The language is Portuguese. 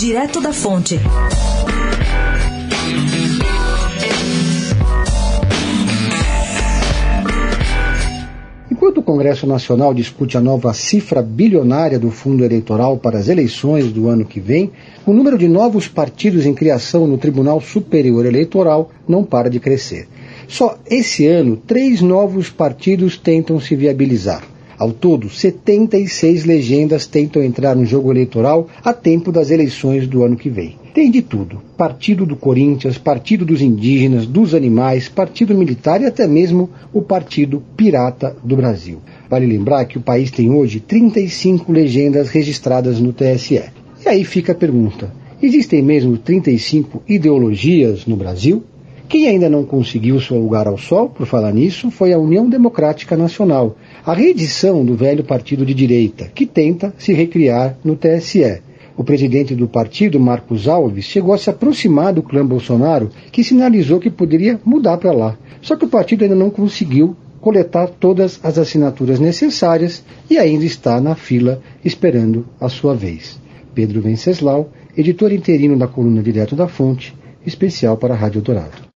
Direto da Fonte. Enquanto o Congresso Nacional discute a nova cifra bilionária do fundo eleitoral para as eleições do ano que vem, o número de novos partidos em criação no Tribunal Superior Eleitoral não para de crescer. Só esse ano, três novos partidos tentam se viabilizar. Ao todo, 76 legendas tentam entrar no jogo eleitoral a tempo das eleições do ano que vem. Tem de tudo: Partido do Corinthians, Partido dos Indígenas, dos Animais, Partido Militar e até mesmo o Partido Pirata do Brasil. Vale lembrar que o país tem hoje 35 legendas registradas no TSE. E aí fica a pergunta: existem mesmo 35 ideologias no Brasil? Quem ainda não conseguiu seu lugar ao sol, por falar nisso, foi a União Democrática Nacional, a reedição do velho partido de direita, que tenta se recriar no TSE. O presidente do partido, Marcos Alves, chegou a se aproximar do clã Bolsonaro, que sinalizou que poderia mudar para lá. Só que o partido ainda não conseguiu coletar todas as assinaturas necessárias e ainda está na fila esperando a sua vez. Pedro Venceslau, editor interino da coluna Direto da Fonte, especial para a Rádio Dourado.